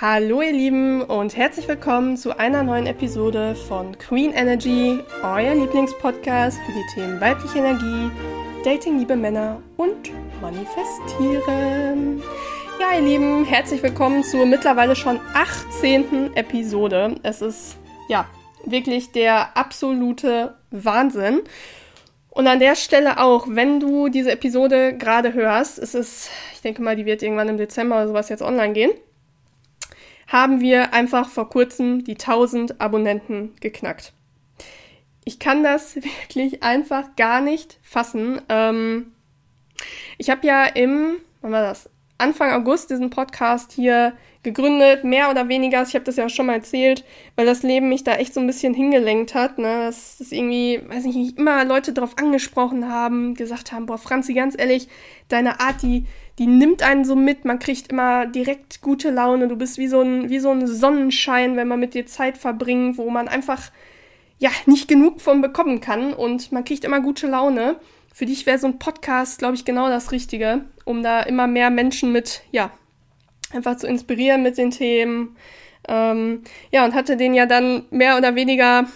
Hallo ihr Lieben und herzlich willkommen zu einer neuen Episode von Queen Energy, euer Lieblingspodcast für die Themen weibliche Energie, Dating, liebe Männer und Manifestieren. Ja, ihr Lieben, herzlich willkommen zur mittlerweile schon 18. Episode. Es ist ja wirklich der absolute Wahnsinn. Und an der Stelle auch, wenn du diese Episode gerade hörst, es ist, ich denke mal, die wird irgendwann im Dezember oder sowas jetzt online gehen haben wir einfach vor kurzem die 1000 Abonnenten geknackt. Ich kann das wirklich einfach gar nicht fassen. Ähm, ich habe ja im, wann war das? Anfang August diesen Podcast hier gegründet, mehr oder weniger. Ich habe das ja schon mal erzählt, weil das Leben mich da echt so ein bisschen hingelenkt hat. Ne? Dass, dass irgendwie, weiß ich nicht, immer Leute darauf angesprochen haben, gesagt haben, boah, Franzi, ganz ehrlich, deine Art, die, die nimmt einen so mit, man kriegt immer direkt gute Laune, du bist wie so ein, wie so ein Sonnenschein, wenn man mit dir Zeit verbringt, wo man einfach, ja, nicht genug von bekommen kann und man kriegt immer gute Laune. Für dich wäre so ein Podcast, glaube ich, genau das Richtige, um da immer mehr Menschen mit, ja, einfach zu inspirieren mit den Themen. Ähm, ja, und hatte den ja dann mehr oder weniger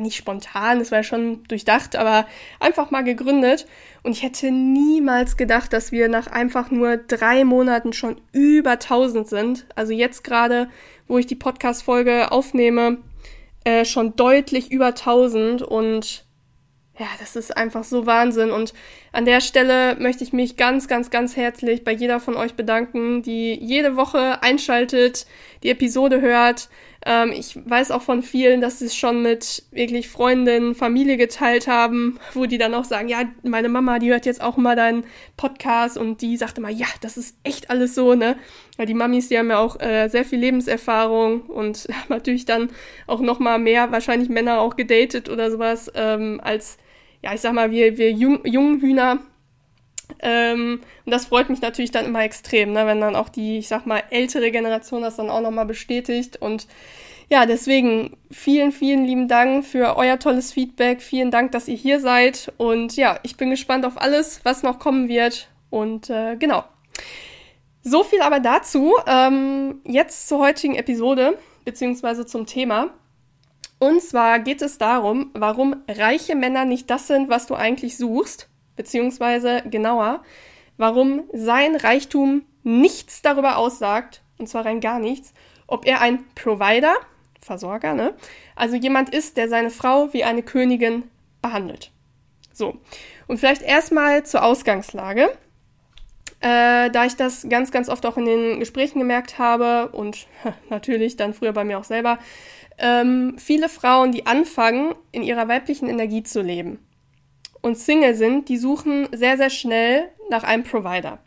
nicht spontan, das war schon durchdacht, aber einfach mal gegründet. Und ich hätte niemals gedacht, dass wir nach einfach nur drei Monaten schon über 1000 sind. Also jetzt gerade, wo ich die Podcast-Folge aufnehme, äh, schon deutlich über 1000 und ja, das ist einfach so Wahnsinn. Und an der Stelle möchte ich mich ganz, ganz, ganz herzlich bei jeder von euch bedanken, die jede Woche einschaltet, die Episode hört. Ähm, ich weiß auch von vielen, dass sie es schon mit wirklich Freundinnen, Familie geteilt haben, wo die dann auch sagen, ja, meine Mama, die hört jetzt auch mal deinen Podcast und die sagte mal, ja, das ist echt alles so, ne? Weil die Mamis, die haben ja auch äh, sehr viel Lebenserfahrung und natürlich dann auch noch mal mehr wahrscheinlich Männer auch gedatet oder sowas ähm, als ja, ich sag mal, wir, wir Jung, jungen Hühner. Ähm, und das freut mich natürlich dann immer extrem, ne, wenn dann auch die, ich sag mal, ältere Generation das dann auch nochmal bestätigt. Und ja, deswegen vielen, vielen lieben Dank für euer tolles Feedback. Vielen Dank, dass ihr hier seid. Und ja, ich bin gespannt auf alles, was noch kommen wird. Und äh, genau. So viel aber dazu. Ähm, jetzt zur heutigen Episode, beziehungsweise zum Thema. Und zwar geht es darum, warum reiche Männer nicht das sind, was du eigentlich suchst, beziehungsweise genauer, warum sein Reichtum nichts darüber aussagt, und zwar rein gar nichts, ob er ein Provider, Versorger, ne? Also jemand ist, der seine Frau wie eine Königin behandelt. So. Und vielleicht erstmal zur Ausgangslage. Äh, da ich das ganz, ganz oft auch in den Gesprächen gemerkt habe und natürlich dann früher bei mir auch selber, ähm, viele Frauen, die anfangen, in ihrer weiblichen Energie zu leben und Single sind, die suchen sehr, sehr schnell nach einem Provider.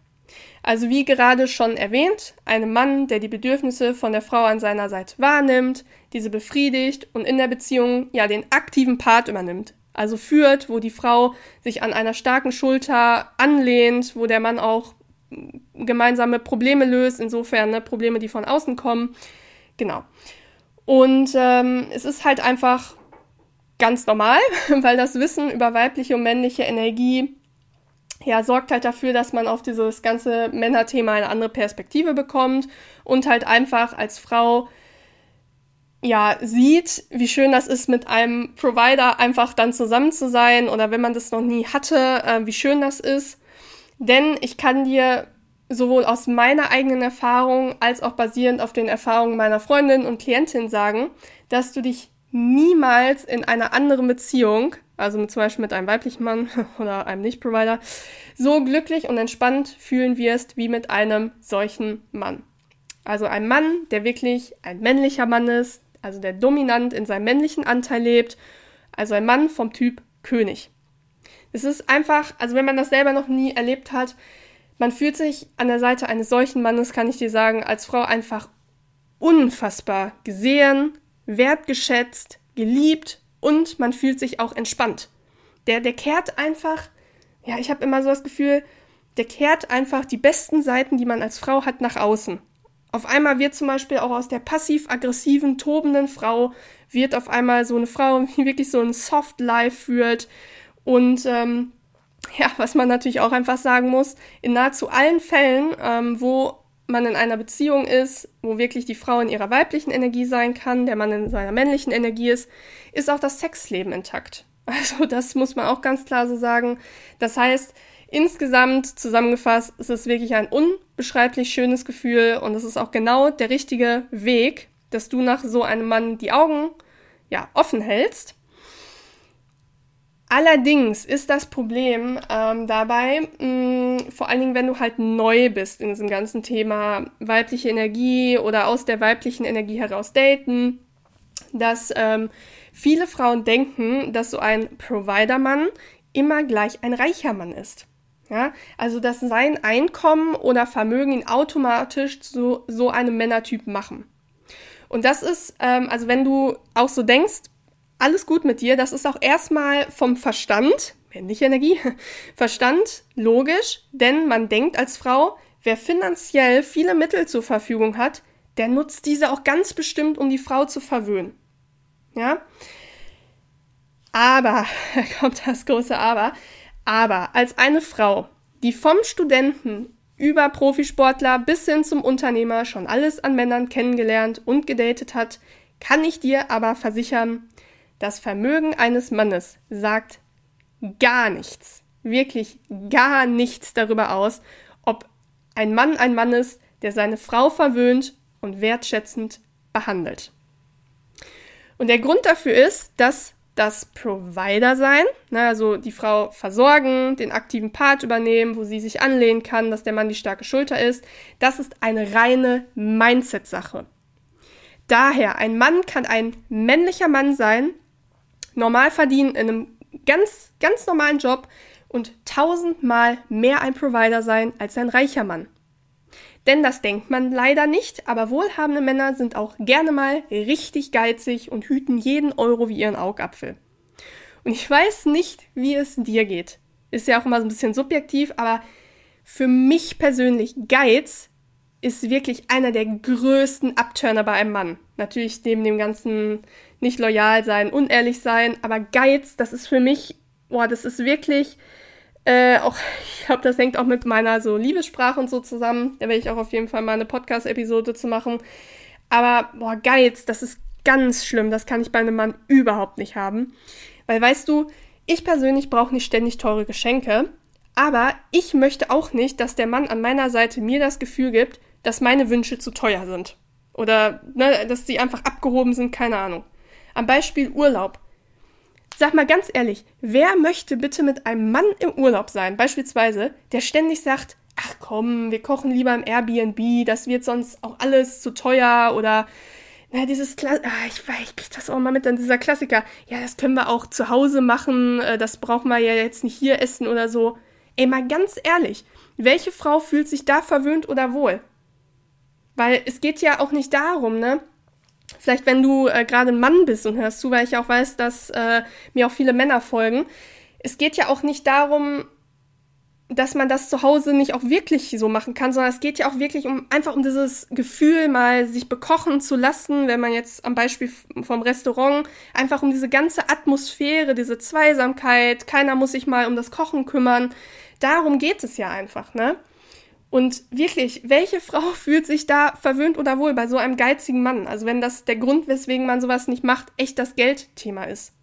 Also wie gerade schon erwähnt, einem Mann, der die Bedürfnisse von der Frau an seiner Seite wahrnimmt, diese befriedigt und in der Beziehung ja den aktiven Part übernimmt. Also führt, wo die Frau sich an einer starken Schulter anlehnt, wo der Mann auch gemeinsame Probleme löst, insofern ne, Probleme, die von außen kommen. Genau. Und ähm, es ist halt einfach ganz normal, weil das Wissen über weibliche und männliche Energie ja, sorgt halt dafür, dass man auf dieses ganze Männerthema eine andere Perspektive bekommt und halt einfach als Frau ja, sieht, wie schön das ist, mit einem Provider einfach dann zusammen zu sein oder wenn man das noch nie hatte, äh, wie schön das ist. Denn ich kann dir sowohl aus meiner eigenen Erfahrung als auch basierend auf den Erfahrungen meiner Freundin und Klientin sagen, dass du dich niemals in einer anderen Beziehung, also zum Beispiel mit einem weiblichen Mann oder einem Nicht-Provider, so glücklich und entspannt fühlen wirst wie mit einem solchen Mann. Also ein Mann, der wirklich ein männlicher Mann ist, also der dominant in seinem männlichen Anteil lebt, also ein Mann vom Typ König. Es ist einfach, also wenn man das selber noch nie erlebt hat, man fühlt sich an der Seite eines solchen Mannes, kann ich dir sagen, als Frau einfach unfassbar gesehen, wertgeschätzt, geliebt und man fühlt sich auch entspannt. Der, der kehrt einfach, ja, ich habe immer so das Gefühl, der kehrt einfach die besten Seiten, die man als Frau hat, nach außen. Auf einmal wird zum Beispiel auch aus der passiv-aggressiven, tobenden Frau, wird auf einmal so eine Frau, die wirklich so ein Soft Life führt und ähm, ja, was man natürlich auch einfach sagen muss, in nahezu allen Fällen, ähm, wo man in einer Beziehung ist, wo wirklich die Frau in ihrer weiblichen Energie sein kann, der Mann in seiner männlichen Energie ist, ist auch das Sexleben intakt. Also das muss man auch ganz klar so sagen. Das heißt, insgesamt zusammengefasst ist es wirklich ein unbeschreiblich schönes Gefühl und es ist auch genau der richtige Weg, dass du nach so einem Mann die Augen ja offen hältst Allerdings ist das Problem ähm, dabei, mh, mm, vor allen Dingen, wenn du halt neu bist in diesem ganzen Thema weibliche Energie oder aus der weiblichen Energie heraus daten, dass ähm, viele Frauen denken, dass so ein Provider-Mann immer gleich ein reicher Mann ist. Ja, also dass sein Einkommen oder Vermögen ihn automatisch zu so einem Männertyp machen. Und das ist, ähm, also wenn du auch so denkst, alles gut mit dir. Das ist auch erstmal vom Verstand, männliche Energie, Verstand logisch, denn man denkt als Frau, wer finanziell viele Mittel zur Verfügung hat, der nutzt diese auch ganz bestimmt, um die Frau zu verwöhnen. Ja? Aber, da kommt das große Aber, aber als eine Frau, die vom Studenten über Profisportler bis hin zum Unternehmer schon alles an Männern kennengelernt und gedatet hat, kann ich dir aber versichern, das Vermögen eines Mannes sagt gar nichts, wirklich gar nichts darüber aus, ob ein Mann ein Mann ist, der seine Frau verwöhnt und wertschätzend behandelt. Und der Grund dafür ist, dass das Provider sein, ne, also die Frau versorgen, den aktiven Part übernehmen, wo sie sich anlehnen kann, dass der Mann die starke Schulter ist, das ist eine reine Mindset-Sache. Daher, ein Mann kann ein männlicher Mann sein, normal verdienen in einem ganz, ganz normalen Job und tausendmal mehr ein Provider sein als ein reicher Mann. Denn das denkt man leider nicht, aber wohlhabende Männer sind auch gerne mal richtig geizig und hüten jeden Euro wie ihren Augapfel. Und ich weiß nicht, wie es dir geht. Ist ja auch immer so ein bisschen subjektiv, aber für mich persönlich Geiz ist wirklich einer der größten Abturner bei einem Mann. Natürlich neben dem ganzen nicht loyal sein, unehrlich sein, aber Geiz, das ist für mich, boah, das ist wirklich äh, auch, ich glaube, das hängt auch mit meiner so Liebessprache und so zusammen. Da werde ich auch auf jeden Fall mal eine Podcast-Episode zu machen. Aber, boah, Geiz, das ist ganz schlimm. Das kann ich bei einem Mann überhaupt nicht haben. Weil, weißt du, ich persönlich brauche nicht ständig teure Geschenke. Aber ich möchte auch nicht, dass der Mann an meiner Seite mir das Gefühl gibt, dass meine Wünsche zu teuer sind. Oder ne, dass sie einfach abgehoben sind, keine Ahnung. Am Beispiel Urlaub. Sag mal ganz ehrlich, wer möchte bitte mit einem Mann im Urlaub sein, beispielsweise, der ständig sagt, ach komm, wir kochen lieber im Airbnb, das wird sonst auch alles zu teuer oder na, dieses Kla ah, ich ich krieg das auch mal mit an dieser Klassiker. Ja, das können wir auch zu Hause machen, äh, das brauchen wir ja jetzt nicht hier essen oder so. Ey, mal ganz ehrlich, welche Frau fühlt sich da verwöhnt oder wohl? Weil es geht ja auch nicht darum, ne? Vielleicht, wenn du äh, gerade ein Mann bist und hörst zu, weil ich auch weiß, dass äh, mir auch viele Männer folgen. Es geht ja auch nicht darum, dass man das zu Hause nicht auch wirklich so machen kann, sondern es geht ja auch wirklich um einfach um dieses Gefühl, mal sich bekochen zu lassen, wenn man jetzt am Beispiel vom Restaurant, einfach um diese ganze Atmosphäre, diese Zweisamkeit, keiner muss sich mal um das Kochen kümmern. Darum geht es ja einfach, ne? Und wirklich, welche Frau fühlt sich da verwöhnt oder wohl bei so einem geizigen Mann? Also wenn das der Grund, weswegen man sowas nicht macht, echt das Geldthema ist.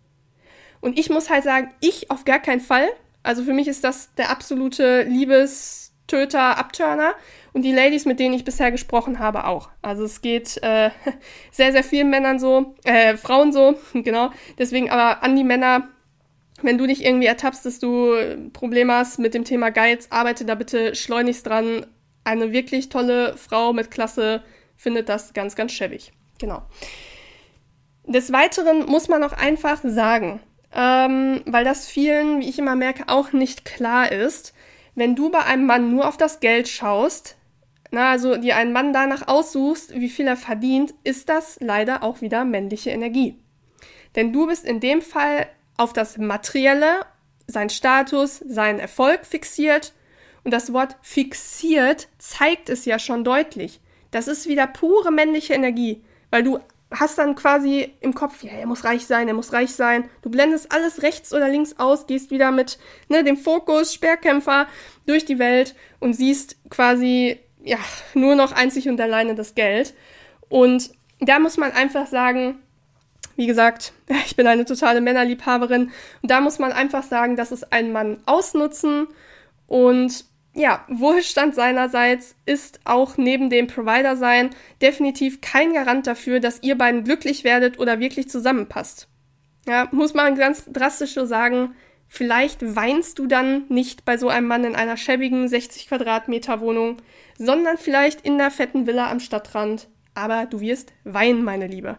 Und ich muss halt sagen, ich auf gar keinen Fall. Also für mich ist das der absolute Liebestöter, Abturner. Und die Ladies, mit denen ich bisher gesprochen habe, auch. Also es geht äh, sehr, sehr vielen Männern so, äh, Frauen so, genau. Deswegen aber an die Männer, wenn du dich irgendwie ertappst, dass du Probleme hast mit dem Thema Geiz, arbeite da bitte schleunigst dran. Eine wirklich tolle Frau mit Klasse findet das ganz, ganz schäbig. Genau. Des Weiteren muss man auch einfach sagen, ähm, weil das vielen, wie ich immer merke, auch nicht klar ist, wenn du bei einem Mann nur auf das Geld schaust, na, also dir einen Mann danach aussuchst, wie viel er verdient, ist das leider auch wieder männliche Energie. Denn du bist in dem Fall auf das Materielle, sein Status, seinen Erfolg fixiert. Und das Wort fixiert zeigt es ja schon deutlich. Das ist wieder pure männliche Energie, weil du hast dann quasi im Kopf, ja, er muss reich sein, er muss reich sein. Du blendest alles rechts oder links aus, gehst wieder mit ne, dem Fokus, Sperrkämpfer durch die Welt und siehst quasi ja, nur noch einzig und alleine das Geld. Und da muss man einfach sagen, wie gesagt, ich bin eine totale Männerliebhaberin. Und da muss man einfach sagen, das ist ein Mann ausnutzen. Und ja, Wohlstand seinerseits ist auch neben dem Provider sein definitiv kein Garant dafür, dass ihr beiden glücklich werdet oder wirklich zusammenpasst. Ja, muss man ganz drastisch so sagen, vielleicht weinst du dann nicht bei so einem Mann in einer schäbigen 60 Quadratmeter Wohnung, sondern vielleicht in der fetten Villa am Stadtrand. Aber du wirst weinen, meine Liebe.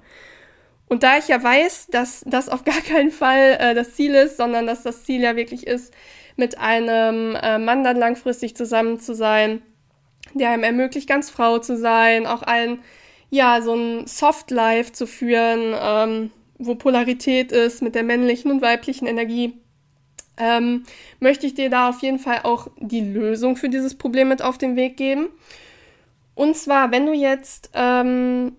Und da ich ja weiß, dass das auf gar keinen Fall äh, das Ziel ist, sondern dass das Ziel ja wirklich ist, mit einem äh, Mann dann langfristig zusammen zu sein, der einem ermöglicht, ganz Frau zu sein, auch ein, ja, so ein Soft Life zu führen, ähm, wo Polarität ist mit der männlichen und weiblichen Energie, ähm, möchte ich dir da auf jeden Fall auch die Lösung für dieses Problem mit auf den Weg geben. Und zwar, wenn du jetzt ähm,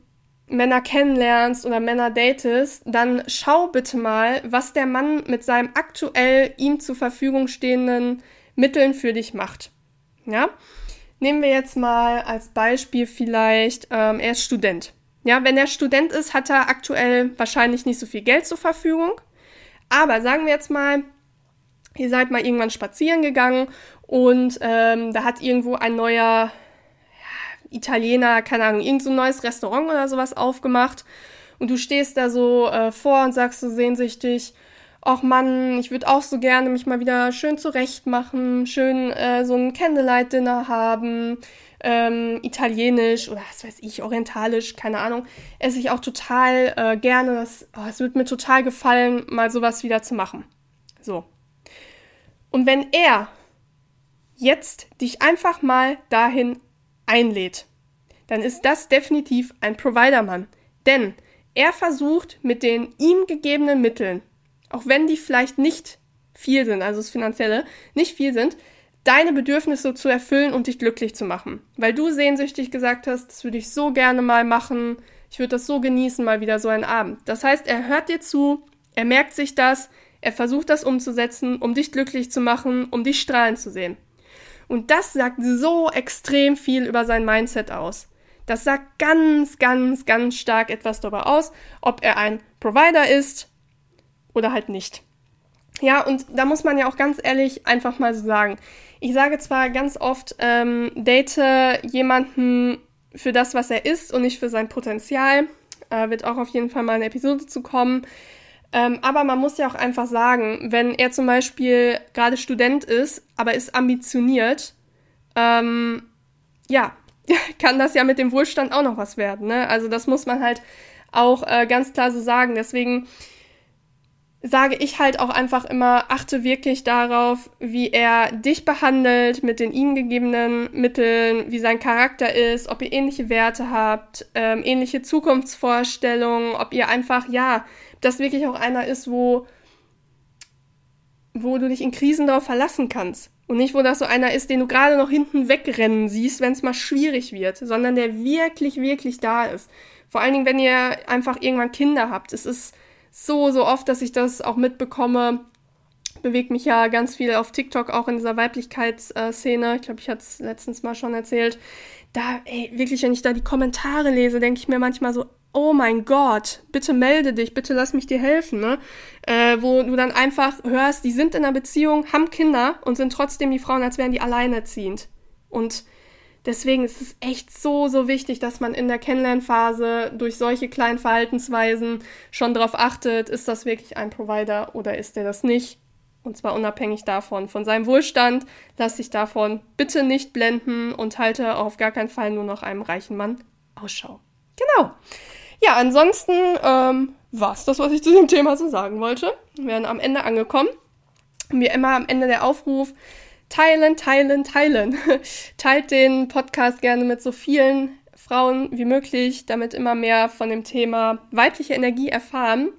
Männer kennenlernst oder Männer datest, dann schau bitte mal, was der Mann mit seinem aktuell ihm zur Verfügung stehenden Mitteln für dich macht. Ja? Nehmen wir jetzt mal als Beispiel vielleicht, ähm, er ist Student. Ja, wenn er Student ist, hat er aktuell wahrscheinlich nicht so viel Geld zur Verfügung. Aber sagen wir jetzt mal, ihr seid mal irgendwann spazieren gegangen und ähm, da hat irgendwo ein neuer Italiener, keine Ahnung, irgend so neues Restaurant oder sowas aufgemacht und du stehst da so äh, vor und sagst so sehnsüchtig, ach Mann, ich würde auch so gerne mich mal wieder schön zurecht machen, schön äh, so ein Candlelight-Dinner haben, ähm, italienisch oder was weiß ich, orientalisch, keine Ahnung, esse ich auch total äh, gerne. Das, oh, es wird mir total gefallen, mal sowas wieder zu machen. So. Und wenn er jetzt dich einfach mal dahin einlädt, dann ist das definitiv ein Providermann. Denn er versucht mit den ihm gegebenen Mitteln, auch wenn die vielleicht nicht viel sind, also das Finanzielle, nicht viel sind, deine Bedürfnisse zu erfüllen und dich glücklich zu machen. Weil du sehnsüchtig gesagt hast, das würde ich so gerne mal machen, ich würde das so genießen, mal wieder so einen Abend. Das heißt, er hört dir zu, er merkt sich das, er versucht das umzusetzen, um dich glücklich zu machen, um dich strahlen zu sehen. Und das sagt so extrem viel über sein Mindset aus. Das sagt ganz, ganz, ganz stark etwas darüber aus, ob er ein Provider ist oder halt nicht. Ja, und da muss man ja auch ganz ehrlich einfach mal so sagen. Ich sage zwar ganz oft, ähm, date jemanden für das, was er ist und nicht für sein Potenzial. Äh, wird auch auf jeden Fall mal eine Episode zu kommen. Ähm, aber man muss ja auch einfach sagen, wenn er zum Beispiel gerade Student ist, aber ist ambitioniert, ähm, ja, kann das ja mit dem Wohlstand auch noch was werden. Ne? Also das muss man halt auch äh, ganz klar so sagen. Deswegen sage ich halt auch einfach immer, achte wirklich darauf, wie er dich behandelt mit den ihm gegebenen Mitteln, wie sein Charakter ist, ob ihr ähnliche Werte habt, ähm, ähnliche Zukunftsvorstellungen, ob ihr einfach, ja, das wirklich auch einer ist, wo, wo du dich in Krisen darauf verlassen kannst. Und nicht, wo das so einer ist, den du gerade noch hinten wegrennen siehst, wenn es mal schwierig wird, sondern der wirklich, wirklich da ist. Vor allen Dingen, wenn ihr einfach irgendwann Kinder habt. Es ist so, so oft, dass ich das auch mitbekomme. Bewegt mich ja ganz viel auf TikTok, auch in dieser Weiblichkeitsszene. Ich glaube, ich hatte es letztens mal schon erzählt. Da, ey, wirklich, wenn ich da die Kommentare lese, denke ich mir manchmal so, oh mein Gott, bitte melde dich, bitte lass mich dir helfen, ne? Äh, wo du dann einfach hörst, die sind in einer Beziehung, haben Kinder und sind trotzdem die Frauen, als wären die alleinerziehend. Und deswegen ist es echt so, so wichtig, dass man in der Kennenlernphase durch solche kleinen Verhaltensweisen schon darauf achtet, ist das wirklich ein Provider oder ist der das nicht? Und zwar unabhängig davon, von seinem Wohlstand. Lass dich davon bitte nicht blenden und halte auf gar keinen Fall nur noch einem reichen Mann Ausschau. Genau. Ja, ansonsten ähm, war es das, was ich zu dem Thema so sagen wollte. Wir werden am Ende angekommen. Wie immer am Ende der Aufruf, teilen, teilen, teilen. Teilt den Podcast gerne mit so vielen Frauen wie möglich, damit immer mehr von dem Thema weibliche Energie erfahren.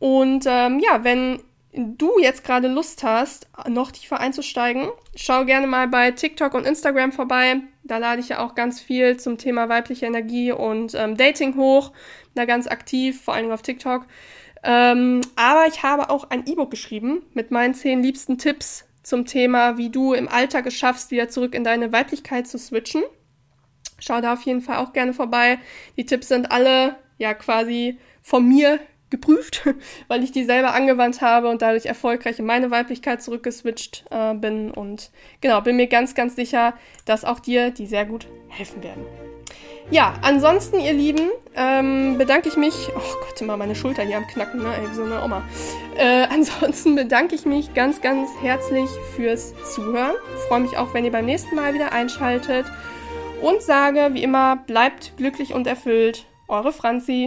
Und ähm, ja, wenn du jetzt gerade Lust hast, noch tiefer einzusteigen, schau gerne mal bei TikTok und Instagram vorbei. Da lade ich ja auch ganz viel zum Thema weibliche Energie und ähm, Dating hoch. Da ganz aktiv, vor allem auf TikTok. Ähm, aber ich habe auch ein E-Book geschrieben mit meinen zehn liebsten Tipps zum Thema, wie du im Alltag es schaffst, wieder zurück in deine Weiblichkeit zu switchen. Schau da auf jeden Fall auch gerne vorbei. Die Tipps sind alle ja quasi von mir geprüft, weil ich die selber angewandt habe und dadurch erfolgreich in meine Weiblichkeit zurückgeswitcht äh, bin. Und genau, bin mir ganz, ganz sicher, dass auch dir die sehr gut helfen werden. Ja, ansonsten, ihr Lieben, ähm, bedanke ich mich. Oh Gott, immer meine Schulter hier am Knacken, ne? Ey, wie so eine Oma. Äh, ansonsten bedanke ich mich ganz, ganz herzlich fürs Zuhören. Freue mich auch, wenn ihr beim nächsten Mal wieder einschaltet. Und sage, wie immer, bleibt glücklich und erfüllt. Eure Franzi.